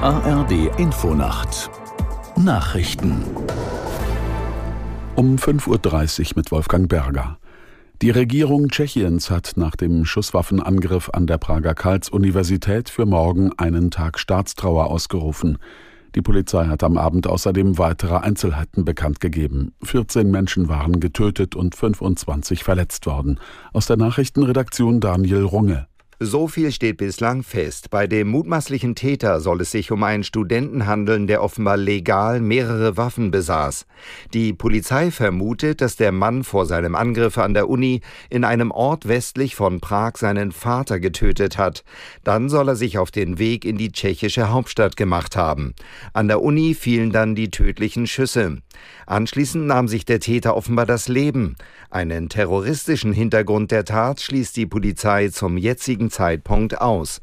ARD Infonacht Nachrichten um 5.30 Uhr mit Wolfgang Berger. Die Regierung Tschechiens hat nach dem Schusswaffenangriff an der Prager Karls-Universität für morgen einen Tag Staatstrauer ausgerufen. Die Polizei hat am Abend außerdem weitere Einzelheiten bekannt gegeben. 14 Menschen waren getötet und 25 verletzt worden. Aus der Nachrichtenredaktion Daniel Runge. So viel steht bislang fest. Bei dem mutmaßlichen Täter soll es sich um einen Studenten handeln, der offenbar legal mehrere Waffen besaß. Die Polizei vermutet, dass der Mann vor seinem Angriff an der Uni in einem Ort westlich von Prag seinen Vater getötet hat. Dann soll er sich auf den Weg in die tschechische Hauptstadt gemacht haben. An der Uni fielen dann die tödlichen Schüsse. Anschließend nahm sich der Täter offenbar das Leben. Einen terroristischen Hintergrund der Tat schließt die Polizei zum jetzigen Zeitpunkt aus.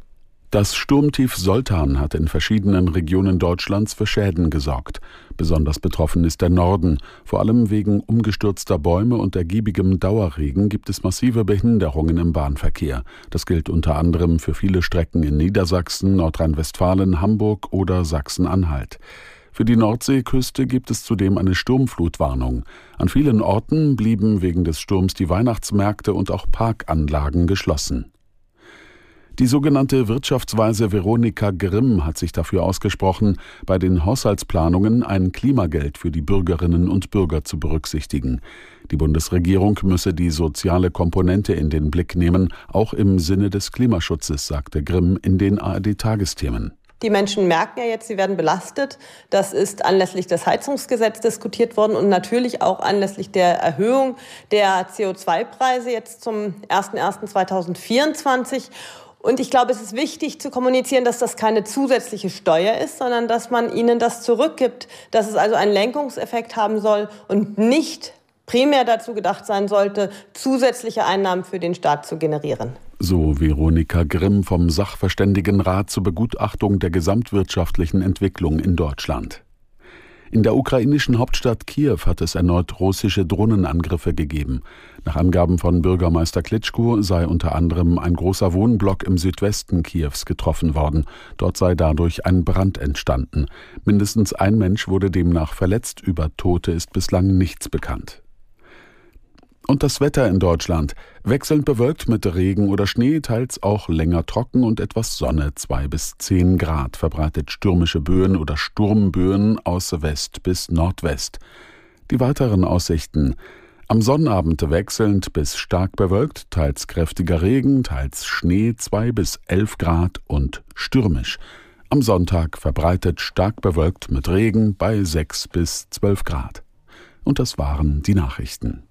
Das Sturmtief Soltan hat in verschiedenen Regionen Deutschlands für Schäden gesorgt. Besonders betroffen ist der Norden. Vor allem wegen umgestürzter Bäume und ergiebigem Dauerregen gibt es massive Behinderungen im Bahnverkehr. Das gilt unter anderem für viele Strecken in Niedersachsen, Nordrhein-Westfalen, Hamburg oder Sachsen-Anhalt. Für die Nordseeküste gibt es zudem eine Sturmflutwarnung. An vielen Orten blieben wegen des Sturms die Weihnachtsmärkte und auch Parkanlagen geschlossen. Die sogenannte Wirtschaftsweise Veronika Grimm hat sich dafür ausgesprochen, bei den Haushaltsplanungen ein Klimageld für die Bürgerinnen und Bürger zu berücksichtigen. Die Bundesregierung müsse die soziale Komponente in den Blick nehmen, auch im Sinne des Klimaschutzes, sagte Grimm in den ARD-Tagesthemen. Die Menschen merken ja jetzt, sie werden belastet. Das ist anlässlich des Heizungsgesetzes diskutiert worden und natürlich auch anlässlich der Erhöhung der CO2-Preise jetzt zum 01.01.2024. Und ich glaube, es ist wichtig zu kommunizieren, dass das keine zusätzliche Steuer ist, sondern dass man ihnen das zurückgibt, dass es also einen Lenkungseffekt haben soll und nicht primär dazu gedacht sein sollte, zusätzliche Einnahmen für den Staat zu generieren. So Veronika Grimm vom Sachverständigenrat zur Begutachtung der gesamtwirtschaftlichen Entwicklung in Deutschland. In der ukrainischen Hauptstadt Kiew hat es erneut russische Drohnenangriffe gegeben. Nach Angaben von Bürgermeister Klitschko sei unter anderem ein großer Wohnblock im Südwesten Kiews getroffen worden. Dort sei dadurch ein Brand entstanden. Mindestens ein Mensch wurde demnach verletzt. Über Tote ist bislang nichts bekannt. Und das Wetter in Deutschland. Wechselnd bewölkt mit Regen oder Schnee, teils auch länger trocken und etwas Sonne, zwei bis zehn Grad, verbreitet stürmische Böen oder Sturmböen aus West bis Nordwest. Die weiteren Aussichten. Am Sonnabend wechselnd bis stark bewölkt, teils kräftiger Regen, teils Schnee, zwei bis elf Grad und stürmisch. Am Sonntag verbreitet stark bewölkt mit Regen bei sechs bis zwölf Grad. Und das waren die Nachrichten.